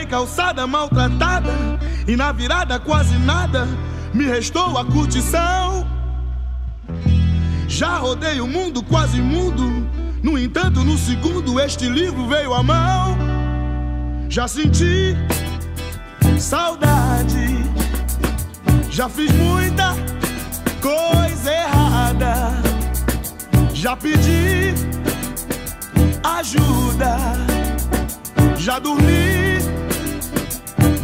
Calçada maltratada e na virada quase nada me restou a curtição. Já rodei o mundo quase mundo, no entanto, no segundo este livro veio à mão. Já senti saudade, já fiz muita coisa errada, já pedi ajuda, já dormi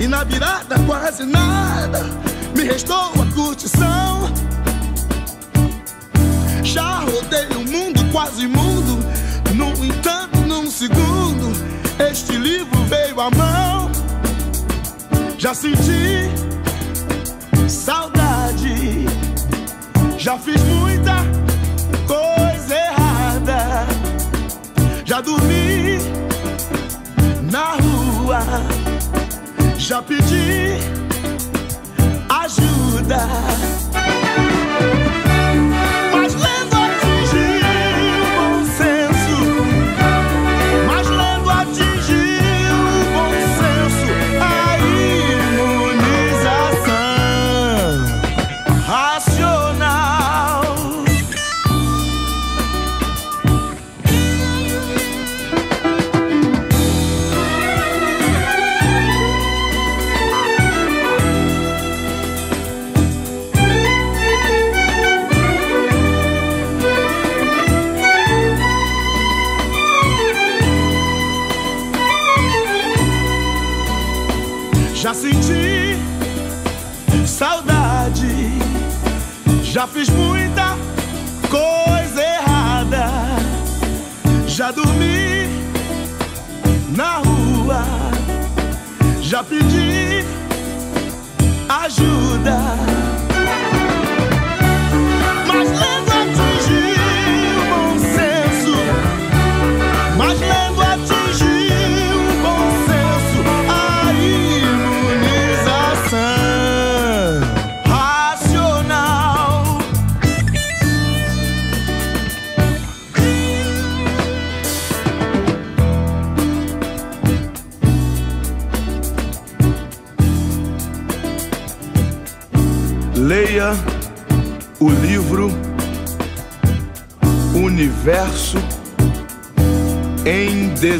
e na virada quase nada me restou a curtição. Já rodei o mundo, quase mundo, no entanto, num segundo, este livro veio à mão. Já senti saudade, já fiz muita coisa errada, já dormi na rua. Já pedi ajuda.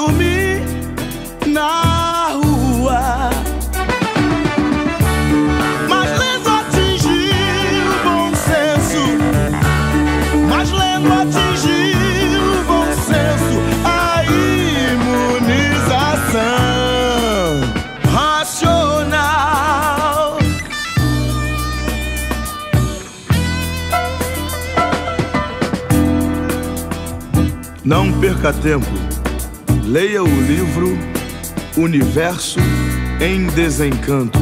já dormi na rua. Mas lendo atingi o bom senso, mas lendo atingi o bom senso. Não perca tempo. Leia o livro Universo em Desencanto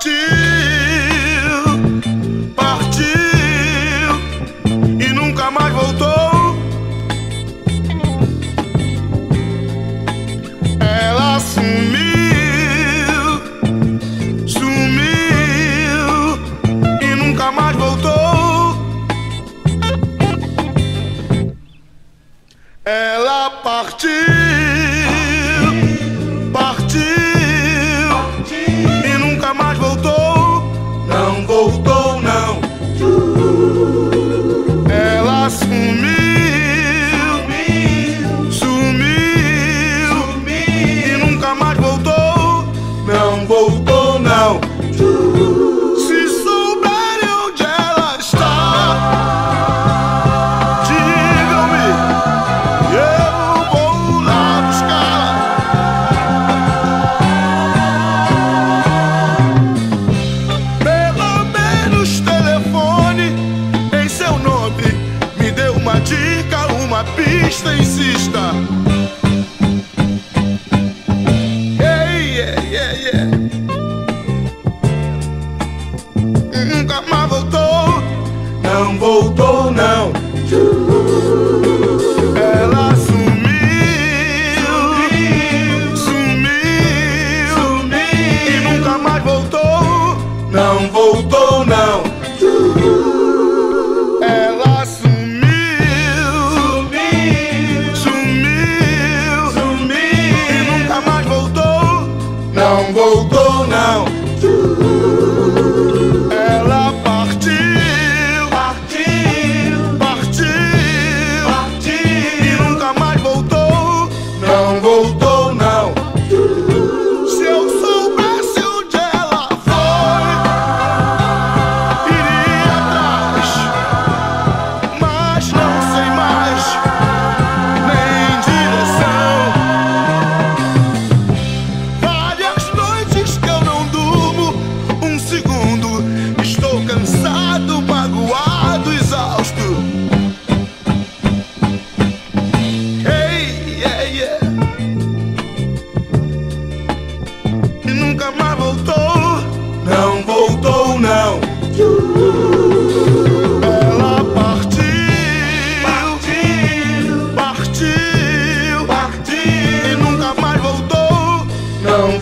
to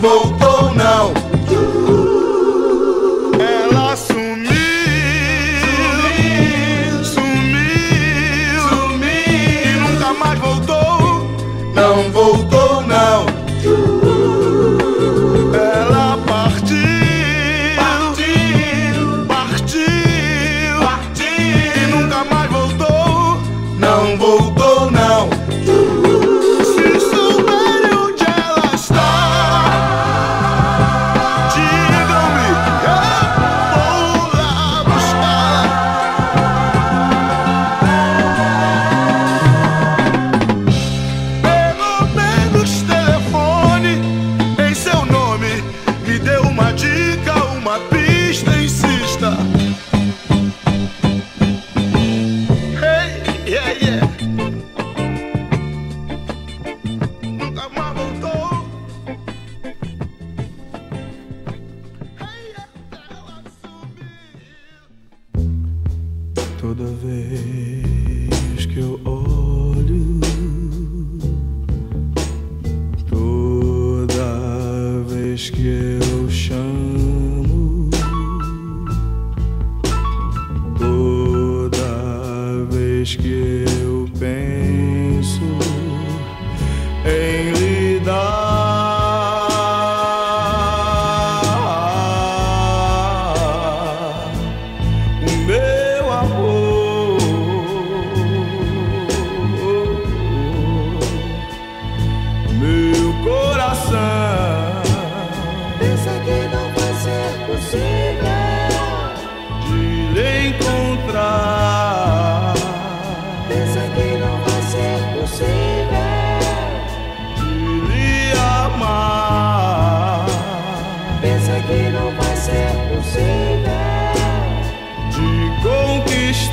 não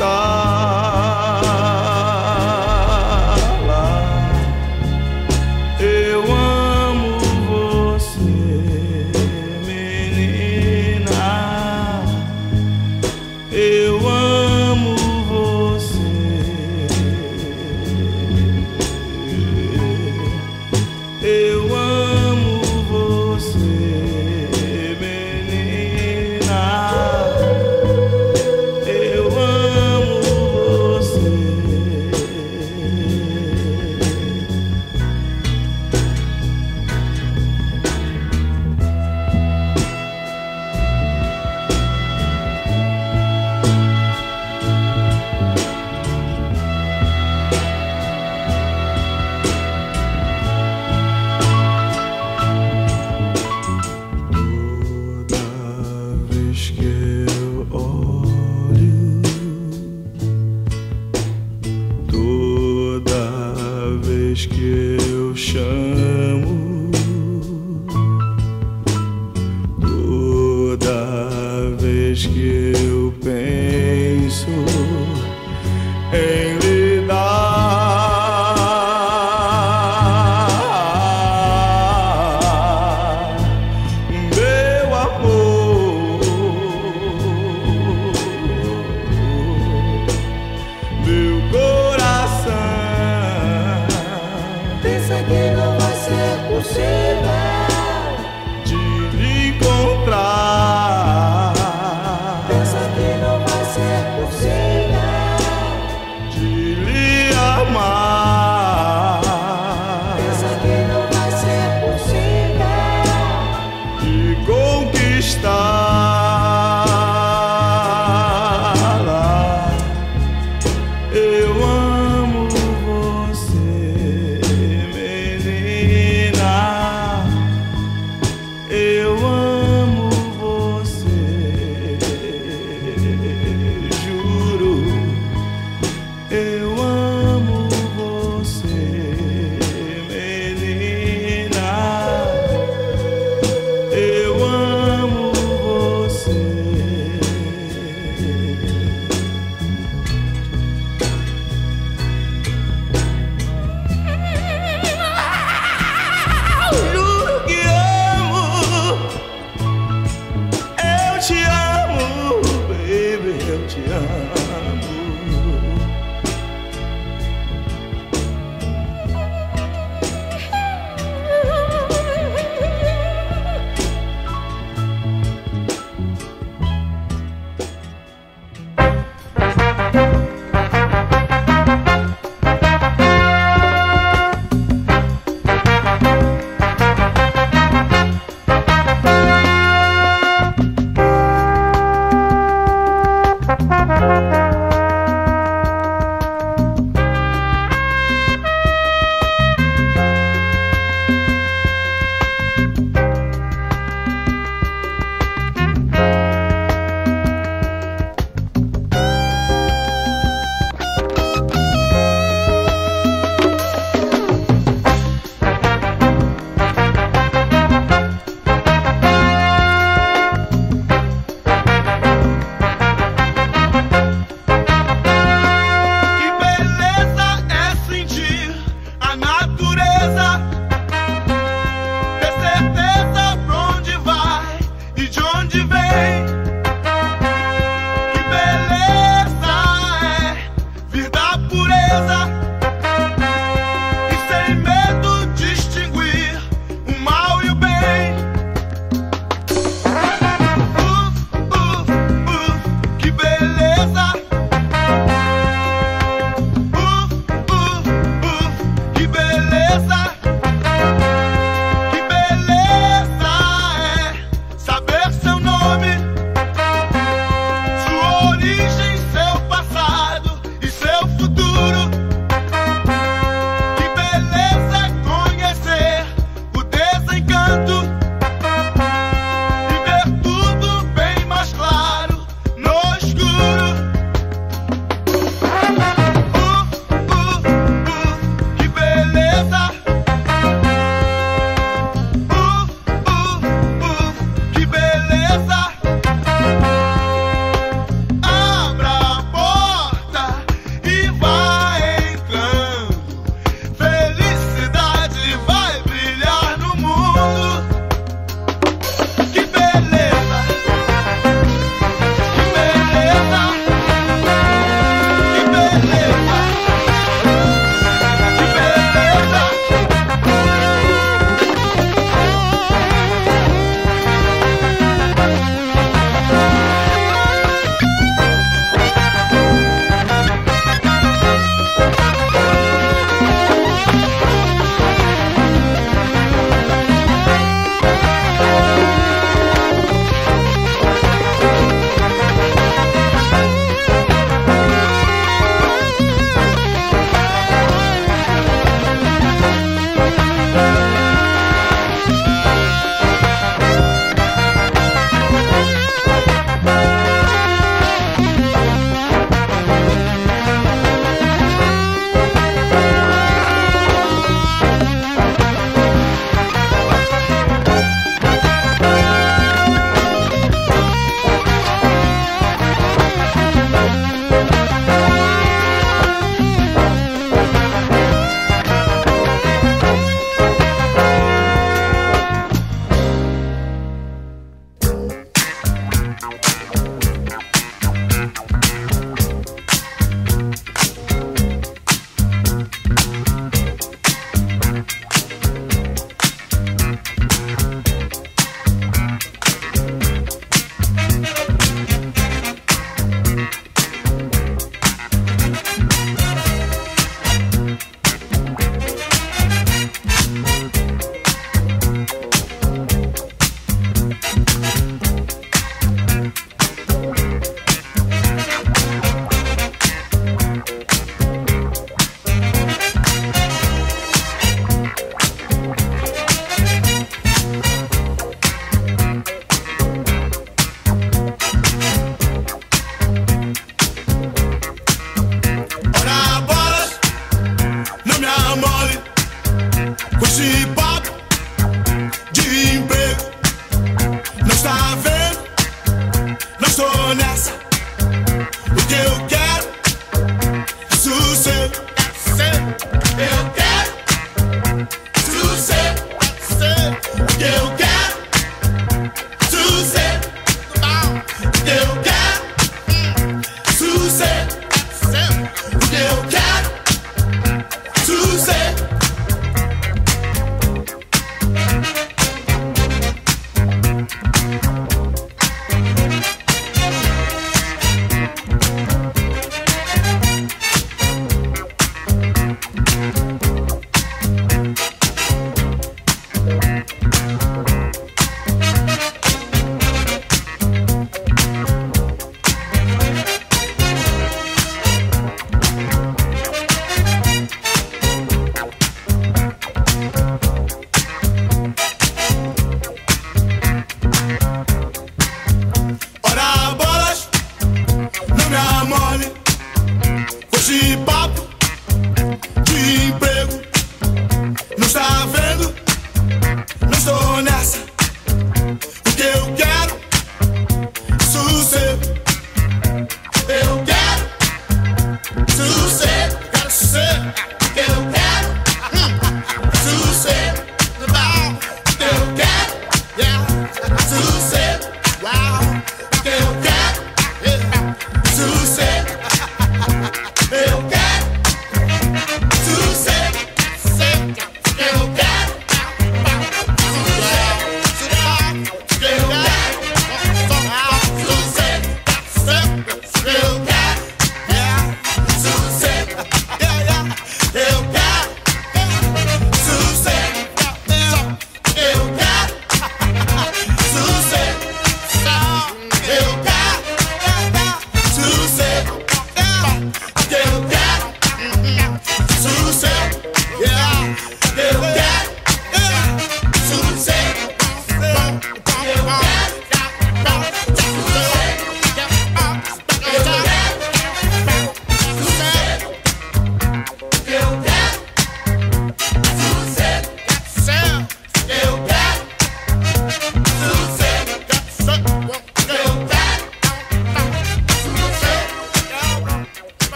있다.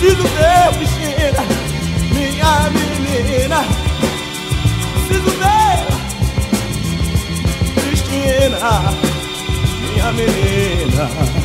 Preciso ver, piscina, minha menina. Preciso ver, Cristina, minha menina.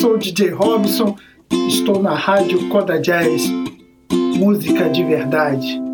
Sou DJ Robson, estou na rádio Coda Jazz, música de verdade.